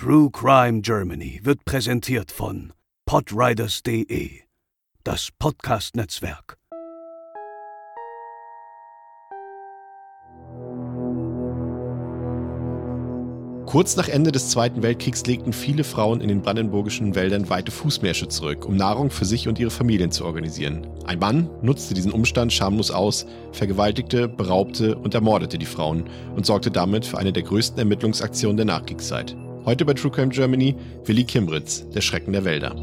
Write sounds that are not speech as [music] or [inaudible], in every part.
True Crime Germany wird präsentiert von podriders.de, das Podcast-Netzwerk. Kurz nach Ende des Zweiten Weltkriegs legten viele Frauen in den brandenburgischen Wäldern weite Fußmärsche zurück, um Nahrung für sich und ihre Familien zu organisieren. Ein Mann nutzte diesen Umstand schamlos aus, vergewaltigte, beraubte und ermordete die Frauen und sorgte damit für eine der größten Ermittlungsaktionen der Nachkriegszeit. Heute bei True Crime Germany Willi Kimbritz, der Schrecken der Wälder.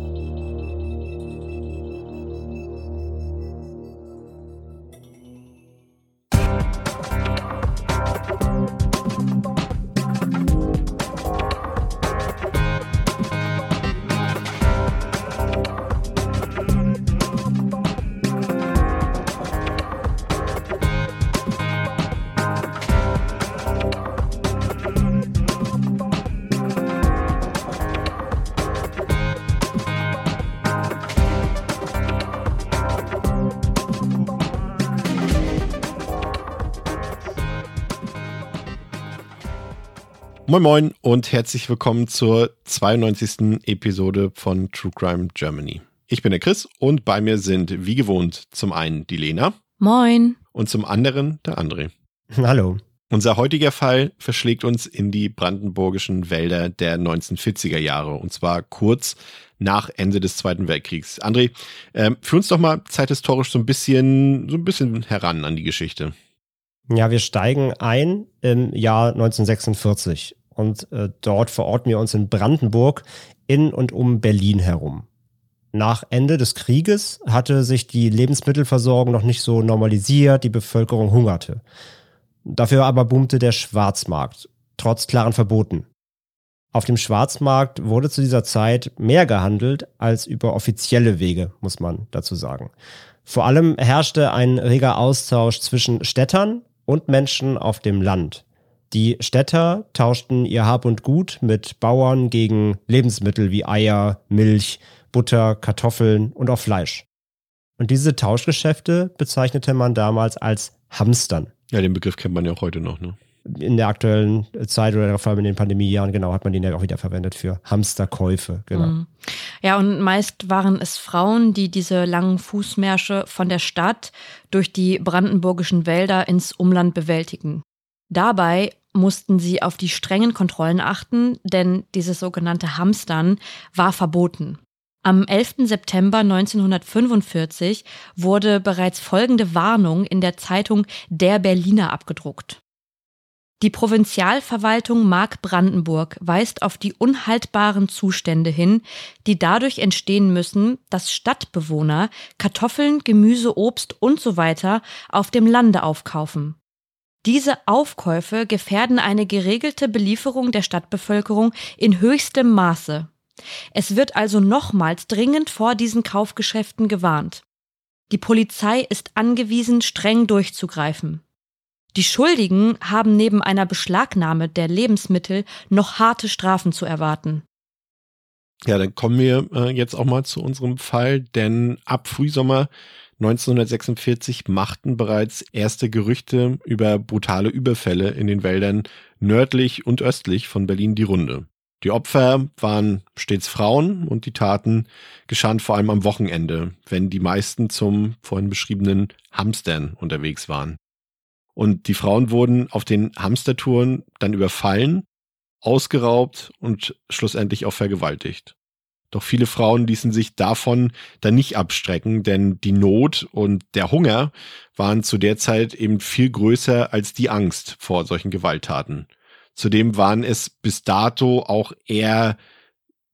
Moin Moin und herzlich willkommen zur 92. Episode von True Crime Germany. Ich bin der Chris und bei mir sind wie gewohnt zum einen die Lena. Moin. Und zum anderen der André. [laughs] Hallo. Unser heutiger Fall verschlägt uns in die brandenburgischen Wälder der 1940er Jahre und zwar kurz nach Ende des Zweiten Weltkriegs. André, äh, führ uns doch mal zeithistorisch so ein bisschen, so ein bisschen heran an die Geschichte. Ja, wir steigen ein im Jahr 1946 und äh, dort verorten wir uns in Brandenburg in und um Berlin herum. Nach Ende des Krieges hatte sich die Lebensmittelversorgung noch nicht so normalisiert, die Bevölkerung hungerte. Dafür aber boomte der Schwarzmarkt, trotz klaren Verboten. Auf dem Schwarzmarkt wurde zu dieser Zeit mehr gehandelt als über offizielle Wege, muss man dazu sagen. Vor allem herrschte ein reger Austausch zwischen Städtern und Menschen auf dem Land. Die Städter tauschten ihr Hab und Gut mit Bauern gegen Lebensmittel wie Eier, Milch, Butter, Kartoffeln und auch Fleisch. Und diese Tauschgeschäfte bezeichnete man damals als Hamstern. Ja, den Begriff kennt man ja auch heute noch, ne? In der aktuellen Zeit oder vor allem in den Pandemiejahren, genau, hat man den ja auch wieder verwendet für Hamsterkäufe, genau. Mhm. Ja, und meist waren es Frauen, die diese langen Fußmärsche von der Stadt durch die brandenburgischen Wälder ins Umland bewältigen. Dabei mussten sie auf die strengen Kontrollen achten, denn dieses sogenannte Hamstern war verboten. Am 11. September 1945 wurde bereits folgende Warnung in der Zeitung Der Berliner abgedruckt. Die Provinzialverwaltung Mark-Brandenburg weist auf die unhaltbaren Zustände hin, die dadurch entstehen müssen, dass Stadtbewohner Kartoffeln, Gemüse, Obst und so auf dem Lande aufkaufen. Diese Aufkäufe gefährden eine geregelte Belieferung der Stadtbevölkerung in höchstem Maße. Es wird also nochmals dringend vor diesen Kaufgeschäften gewarnt. Die Polizei ist angewiesen, streng durchzugreifen. Die Schuldigen haben neben einer Beschlagnahme der Lebensmittel noch harte Strafen zu erwarten. Ja, dann kommen wir äh, jetzt auch mal zu unserem Fall, denn ab Frühsommer 1946 machten bereits erste Gerüchte über brutale Überfälle in den Wäldern nördlich und östlich von Berlin die Runde. Die Opfer waren stets Frauen und die Taten geschahen vor allem am Wochenende, wenn die meisten zum vorhin beschriebenen Hamstern unterwegs waren. Und die Frauen wurden auf den Hamstertouren dann überfallen, ausgeraubt und schlussendlich auch vergewaltigt. Doch viele Frauen ließen sich davon dann nicht abstrecken, denn die Not und der Hunger waren zu der Zeit eben viel größer als die Angst vor solchen Gewalttaten. Zudem waren es bis dato auch eher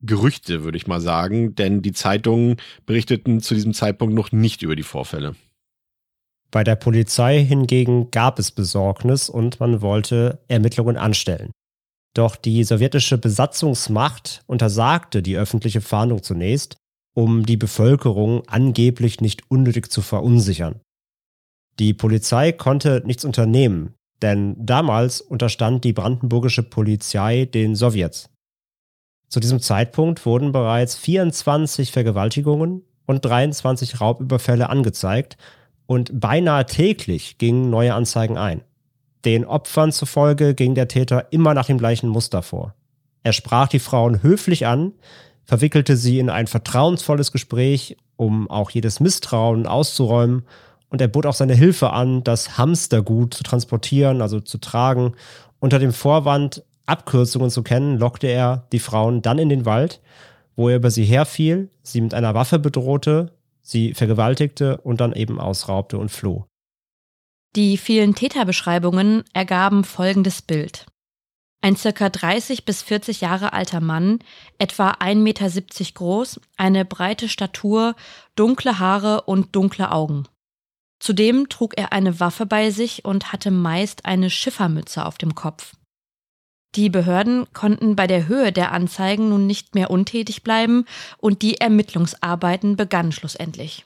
Gerüchte, würde ich mal sagen, denn die Zeitungen berichteten zu diesem Zeitpunkt noch nicht über die Vorfälle. Bei der Polizei hingegen gab es Besorgnis und man wollte Ermittlungen anstellen. Doch die sowjetische Besatzungsmacht untersagte die öffentliche Fahndung zunächst, um die Bevölkerung angeblich nicht unnötig zu verunsichern. Die Polizei konnte nichts unternehmen, denn damals unterstand die brandenburgische Polizei den Sowjets. Zu diesem Zeitpunkt wurden bereits 24 Vergewaltigungen und 23 Raubüberfälle angezeigt und beinahe täglich gingen neue Anzeigen ein. Den Opfern zufolge ging der Täter immer nach dem gleichen Muster vor. Er sprach die Frauen höflich an, verwickelte sie in ein vertrauensvolles Gespräch, um auch jedes Misstrauen auszuräumen, und er bot auch seine Hilfe an, das Hamstergut zu transportieren, also zu tragen. Unter dem Vorwand, Abkürzungen zu kennen, lockte er die Frauen dann in den Wald, wo er über sie herfiel, sie mit einer Waffe bedrohte, sie vergewaltigte und dann eben ausraubte und floh. Die vielen Täterbeschreibungen ergaben folgendes Bild. Ein circa 30 bis 40 Jahre alter Mann, etwa 1,70 Meter groß, eine breite Statur, dunkle Haare und dunkle Augen. Zudem trug er eine Waffe bei sich und hatte meist eine Schiffermütze auf dem Kopf. Die Behörden konnten bei der Höhe der Anzeigen nun nicht mehr untätig bleiben und die Ermittlungsarbeiten begannen schlussendlich.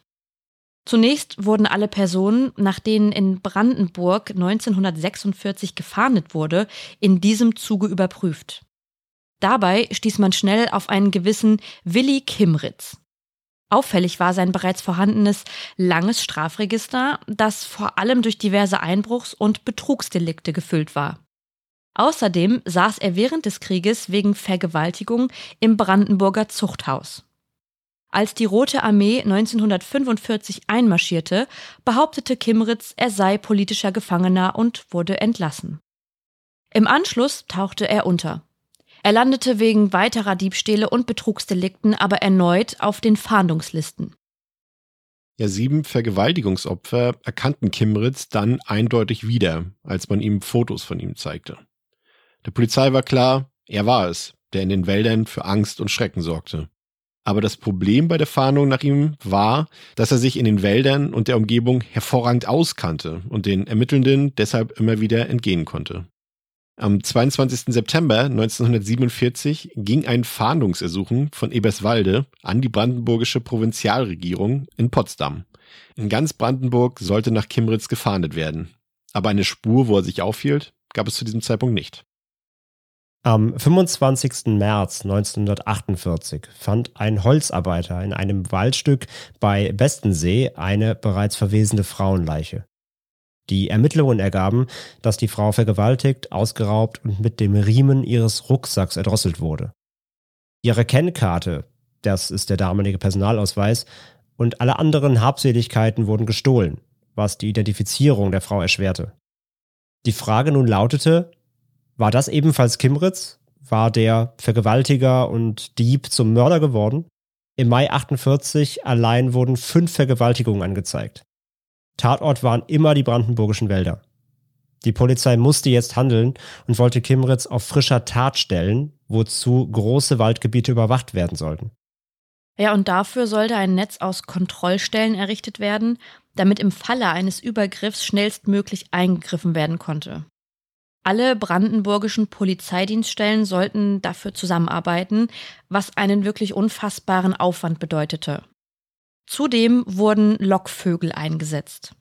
Zunächst wurden alle Personen, nach denen in Brandenburg 1946 gefahndet wurde, in diesem Zuge überprüft. Dabei stieß man schnell auf einen gewissen Willi Kimritz. Auffällig war sein bereits vorhandenes langes Strafregister, das vor allem durch diverse Einbruchs- und Betrugsdelikte gefüllt war. Außerdem saß er während des Krieges wegen Vergewaltigung im Brandenburger Zuchthaus. Als die Rote Armee 1945 einmarschierte, behauptete Kimritz, er sei politischer Gefangener und wurde entlassen. Im Anschluss tauchte er unter. Er landete wegen weiterer Diebstähle und Betrugsdelikten aber erneut auf den Fahndungslisten. Ja, sieben Vergewaltigungsopfer erkannten Kimritz dann eindeutig wieder, als man ihm Fotos von ihm zeigte. Der Polizei war klar, er war es, der in den Wäldern für Angst und Schrecken sorgte. Aber das Problem bei der Fahndung nach ihm war, dass er sich in den Wäldern und der Umgebung hervorragend auskannte und den Ermittelnden deshalb immer wieder entgehen konnte. Am 22. September 1947 ging ein Fahndungsersuchen von Eberswalde an die brandenburgische Provinzialregierung in Potsdam. In ganz Brandenburg sollte nach Kimritz gefahndet werden. Aber eine Spur, wo er sich aufhielt, gab es zu diesem Zeitpunkt nicht. Am 25. März 1948 fand ein Holzarbeiter in einem Waldstück bei Bestensee eine bereits verwesende Frauenleiche. Die Ermittlungen ergaben, dass die Frau vergewaltigt, ausgeraubt und mit dem Riemen ihres Rucksacks erdrosselt wurde. Ihre Kennkarte, das ist der damalige Personalausweis, und alle anderen Habseligkeiten wurden gestohlen, was die Identifizierung der Frau erschwerte. Die Frage nun lautete, war das ebenfalls Kimritz? War der Vergewaltiger und Dieb zum Mörder geworden? Im Mai 48 allein wurden fünf Vergewaltigungen angezeigt. Tatort waren immer die brandenburgischen Wälder. Die Polizei musste jetzt handeln und wollte Kimritz auf frischer Tat stellen, wozu große Waldgebiete überwacht werden sollten. Ja, und dafür sollte ein Netz aus Kontrollstellen errichtet werden, damit im Falle eines Übergriffs schnellstmöglich eingegriffen werden konnte. Alle brandenburgischen Polizeidienststellen sollten dafür zusammenarbeiten, was einen wirklich unfassbaren Aufwand bedeutete. Zudem wurden Lockvögel eingesetzt.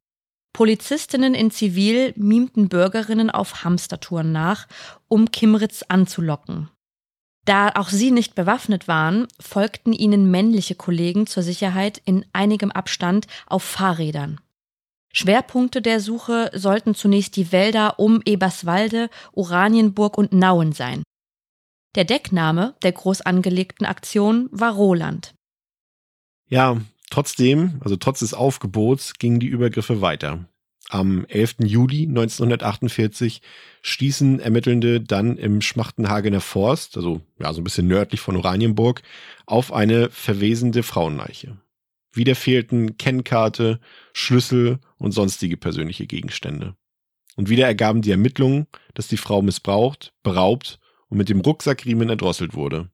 Polizistinnen in Zivil mimten Bürgerinnen auf Hamstertouren nach, um Kimritz anzulocken. Da auch sie nicht bewaffnet waren, folgten ihnen männliche Kollegen zur Sicherheit in einigem Abstand auf Fahrrädern. Schwerpunkte der Suche sollten zunächst die Wälder um Eberswalde, Oranienburg und Nauen sein. Der Deckname der groß angelegten Aktion war Roland. Ja, trotzdem, also trotz des Aufgebots, gingen die Übergriffe weiter. Am 11. Juli 1948 stießen Ermittelnde dann im Schmachtenhagener Forst, also ja, so ein bisschen nördlich von Oranienburg, auf eine verwesende Frauenleiche. Wieder fehlten Kennkarte, Schlüssel und sonstige persönliche Gegenstände. Und wieder ergaben die Ermittlungen, dass die Frau missbraucht, beraubt und mit dem Rucksackriemen erdrosselt wurde.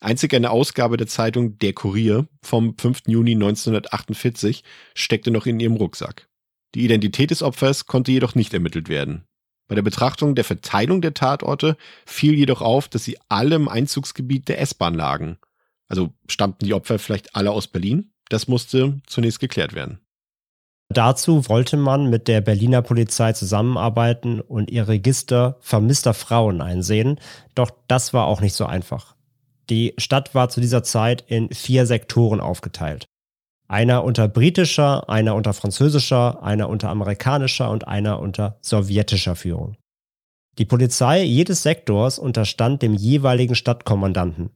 Einzig eine Ausgabe der Zeitung Der Kurier vom 5. Juni 1948 steckte noch in ihrem Rucksack. Die Identität des Opfers konnte jedoch nicht ermittelt werden. Bei der Betrachtung der Verteilung der Tatorte fiel jedoch auf, dass sie alle im Einzugsgebiet der S-Bahn lagen. Also stammten die Opfer vielleicht alle aus Berlin? Das musste zunächst geklärt werden. Dazu wollte man mit der Berliner Polizei zusammenarbeiten und ihr Register vermisster Frauen einsehen, doch das war auch nicht so einfach. Die Stadt war zu dieser Zeit in vier Sektoren aufgeteilt. Einer unter britischer, einer unter französischer, einer unter amerikanischer und einer unter sowjetischer Führung. Die Polizei jedes Sektors unterstand dem jeweiligen Stadtkommandanten.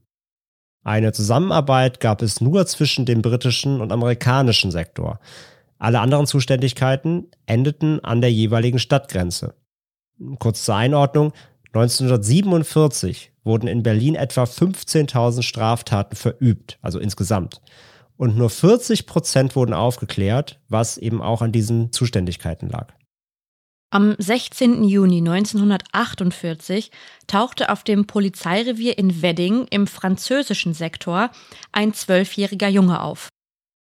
Eine Zusammenarbeit gab es nur zwischen dem britischen und amerikanischen Sektor. Alle anderen Zuständigkeiten endeten an der jeweiligen Stadtgrenze. Kurz zur Einordnung, 1947 wurden in Berlin etwa 15.000 Straftaten verübt, also insgesamt. Und nur 40 Prozent wurden aufgeklärt, was eben auch an diesen Zuständigkeiten lag. Am 16. Juni 1948 tauchte auf dem Polizeirevier in Wedding im französischen Sektor ein zwölfjähriger Junge auf.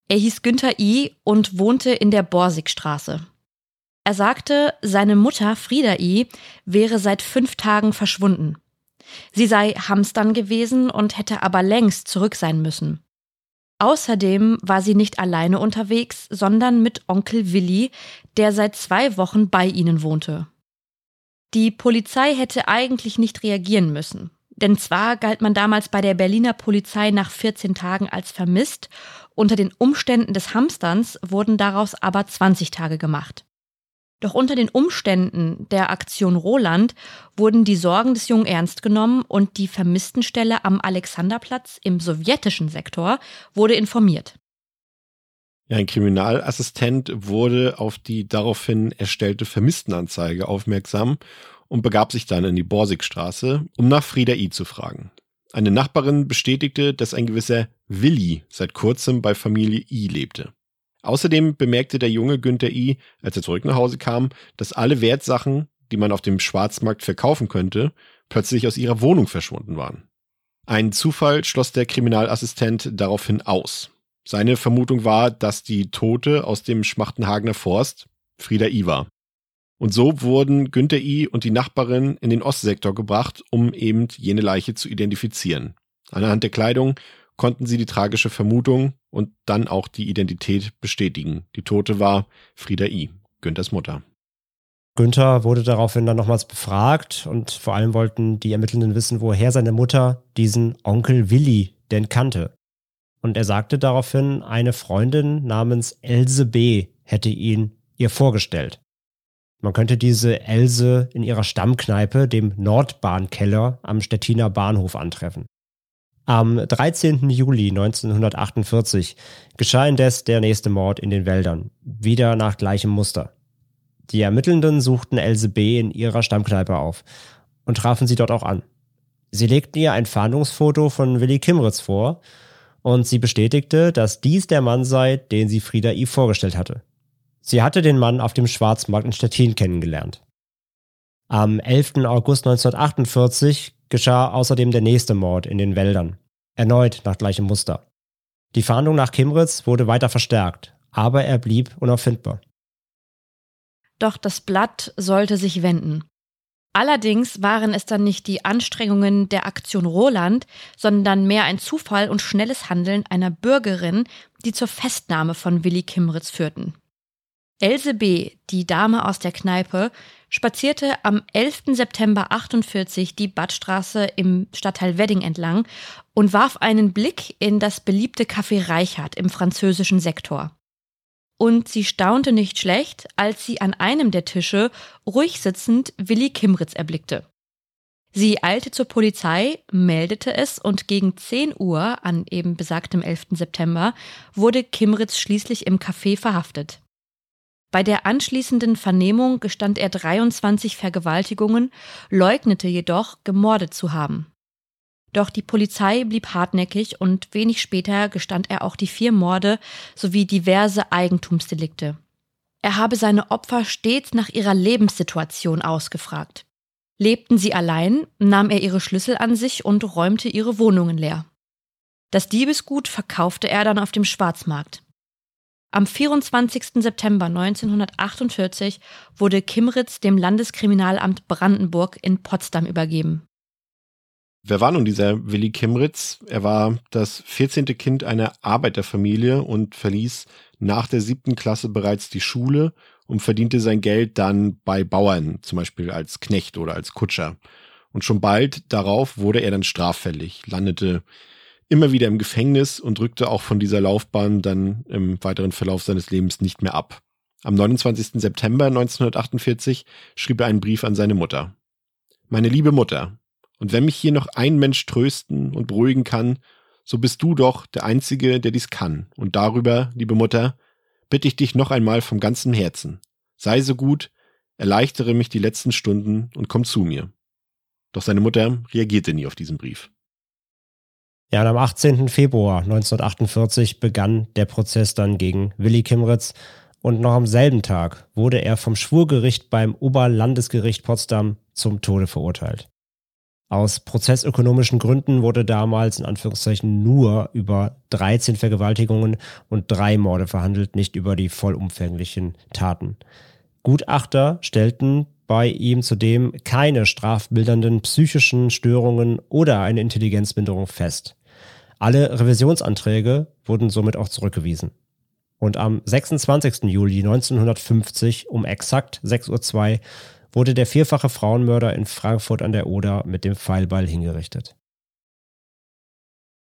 Er hieß Günther I. und wohnte in der Borsigstraße. Er sagte, seine Mutter Frieda I. wäre seit fünf Tagen verschwunden. Sie sei Hamstern gewesen und hätte aber längst zurück sein müssen. Außerdem war sie nicht alleine unterwegs, sondern mit Onkel Willi, der seit zwei Wochen bei ihnen wohnte. Die Polizei hätte eigentlich nicht reagieren müssen. Denn zwar galt man damals bei der Berliner Polizei nach 14 Tagen als vermisst, unter den Umständen des Hamsterns wurden daraus aber 20 Tage gemacht. Doch unter den Umständen der Aktion Roland wurden die Sorgen des Jungen ernst genommen und die Vermisstenstelle am Alexanderplatz im sowjetischen Sektor wurde informiert. Ja, ein Kriminalassistent wurde auf die daraufhin erstellte Vermisstenanzeige aufmerksam und begab sich dann in die Borsigstraße, um nach Frieda I. zu fragen. Eine Nachbarin bestätigte, dass ein gewisser Willi seit kurzem bei Familie I lebte. Außerdem bemerkte der junge Günther I., als er zurück nach Hause kam, dass alle Wertsachen, die man auf dem Schwarzmarkt verkaufen könnte, plötzlich aus ihrer Wohnung verschwunden waren. Ein Zufall schloss der Kriminalassistent daraufhin aus. Seine Vermutung war, dass die Tote aus dem Schmachtenhagener Forst Frieda I. war. Und so wurden Günther I. und die Nachbarin in den Ostsektor gebracht, um eben jene Leiche zu identifizieren. Anhand der Kleidung konnten sie die tragische Vermutung und dann auch die Identität bestätigen. Die Tote war Frieda I., Günthers Mutter. Günther wurde daraufhin dann nochmals befragt und vor allem wollten die Ermittelnden wissen, woher seine Mutter diesen Onkel Willi denn kannte. Und er sagte daraufhin, eine Freundin namens Else B. hätte ihn ihr vorgestellt. Man könnte diese Else in ihrer Stammkneipe, dem Nordbahnkeller am Stettiner Bahnhof antreffen. Am 13. Juli 1948 geschah indes der nächste Mord in den Wäldern, wieder nach gleichem Muster. Die Ermittelnden suchten Else B. in ihrer Stammkneipe auf und trafen sie dort auch an. Sie legten ihr ein Fahndungsfoto von Willy Kimritz vor und sie bestätigte, dass dies der Mann sei, den sie Frieda I. vorgestellt hatte. Sie hatte den Mann auf dem Schwarzmarkt in Stettin kennengelernt. Am 11. August 1948 geschah außerdem der nächste Mord in den Wäldern. Erneut nach gleichem Muster. Die Fahndung nach Kimritz wurde weiter verstärkt, aber er blieb unauffindbar. Doch das Blatt sollte sich wenden. Allerdings waren es dann nicht die Anstrengungen der Aktion Roland, sondern mehr ein Zufall und schnelles Handeln einer Bürgerin, die zur Festnahme von Willi Kimritz führten. Else B., die Dame aus der Kneipe, spazierte am 11. September 48 die Badstraße im Stadtteil Wedding entlang und warf einen Blick in das beliebte Café Reichhardt im französischen Sektor. Und sie staunte nicht schlecht, als sie an einem der Tische ruhig sitzend Willi Kimritz erblickte. Sie eilte zur Polizei, meldete es und gegen 10 Uhr an eben besagtem 11. September wurde Kimritz schließlich im Café verhaftet. Bei der anschließenden Vernehmung gestand er 23 Vergewaltigungen, leugnete jedoch, gemordet zu haben. Doch die Polizei blieb hartnäckig und wenig später gestand er auch die vier Morde sowie diverse Eigentumsdelikte. Er habe seine Opfer stets nach ihrer Lebenssituation ausgefragt. Lebten sie allein, nahm er ihre Schlüssel an sich und räumte ihre Wohnungen leer. Das Diebesgut verkaufte er dann auf dem Schwarzmarkt. Am 24. September 1948 wurde Kimritz dem Landeskriminalamt Brandenburg in Potsdam übergeben. Wer war nun dieser Willi Kimritz? Er war das 14. Kind einer Arbeiterfamilie und verließ nach der siebten Klasse bereits die Schule und verdiente sein Geld dann bei Bauern, zum Beispiel als Knecht oder als Kutscher. Und schon bald darauf wurde er dann straffällig, landete immer wieder im Gefängnis und rückte auch von dieser Laufbahn dann im weiteren Verlauf seines Lebens nicht mehr ab. Am 29. September 1948 schrieb er einen Brief an seine Mutter. meine liebe Mutter, und wenn mich hier noch ein Mensch trösten und beruhigen kann, so bist du doch der Einzige, der dies kann. Und darüber, liebe Mutter, bitte ich dich noch einmal vom ganzen Herzen. Sei so gut, erleichtere mich die letzten Stunden und komm zu mir. Doch seine Mutter reagierte nie auf diesen Brief. Ja, und am 18. Februar 1948 begann der Prozess dann gegen Willy Kimritz und noch am selben Tag wurde er vom Schwurgericht beim Oberlandesgericht Potsdam zum Tode verurteilt. Aus prozessökonomischen Gründen wurde damals in Anführungszeichen nur über 13 Vergewaltigungen und drei Morde verhandelt, nicht über die vollumfänglichen Taten. Gutachter stellten bei ihm zudem keine strafbildernden psychischen Störungen oder eine Intelligenzminderung fest. Alle Revisionsanträge wurden somit auch zurückgewiesen. Und am 26. Juli 1950 um exakt 6.02 Uhr wurde der vierfache Frauenmörder in Frankfurt an der Oder mit dem Pfeilball hingerichtet.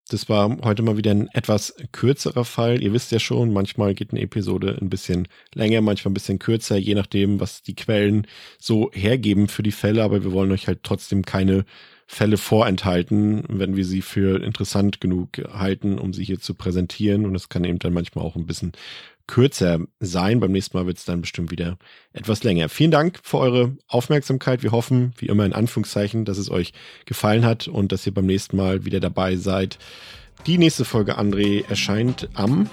Das war heute mal wieder ein etwas kürzerer Fall. Ihr wisst ja schon, manchmal geht eine Episode ein bisschen länger, manchmal ein bisschen kürzer, je nachdem, was die Quellen so hergeben für die Fälle. Aber wir wollen euch halt trotzdem keine Fälle vorenthalten, wenn wir sie für interessant genug halten, um sie hier zu präsentieren. Und es kann eben dann manchmal auch ein bisschen kürzer sein. Beim nächsten Mal wird es dann bestimmt wieder etwas länger. Vielen Dank für eure Aufmerksamkeit. Wir hoffen, wie immer in Anführungszeichen, dass es euch gefallen hat und dass ihr beim nächsten Mal wieder dabei seid. Die nächste Folge, André, erscheint am.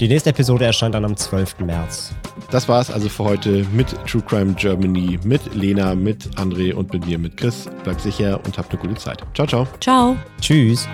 Die nächste Episode erscheint dann am 12. März. Das war es also für heute mit True Crime Germany, mit Lena, mit André und mit mir, mit Chris. Bleibt sicher und habt eine gute Zeit. Ciao, ciao. Ciao. Tschüss.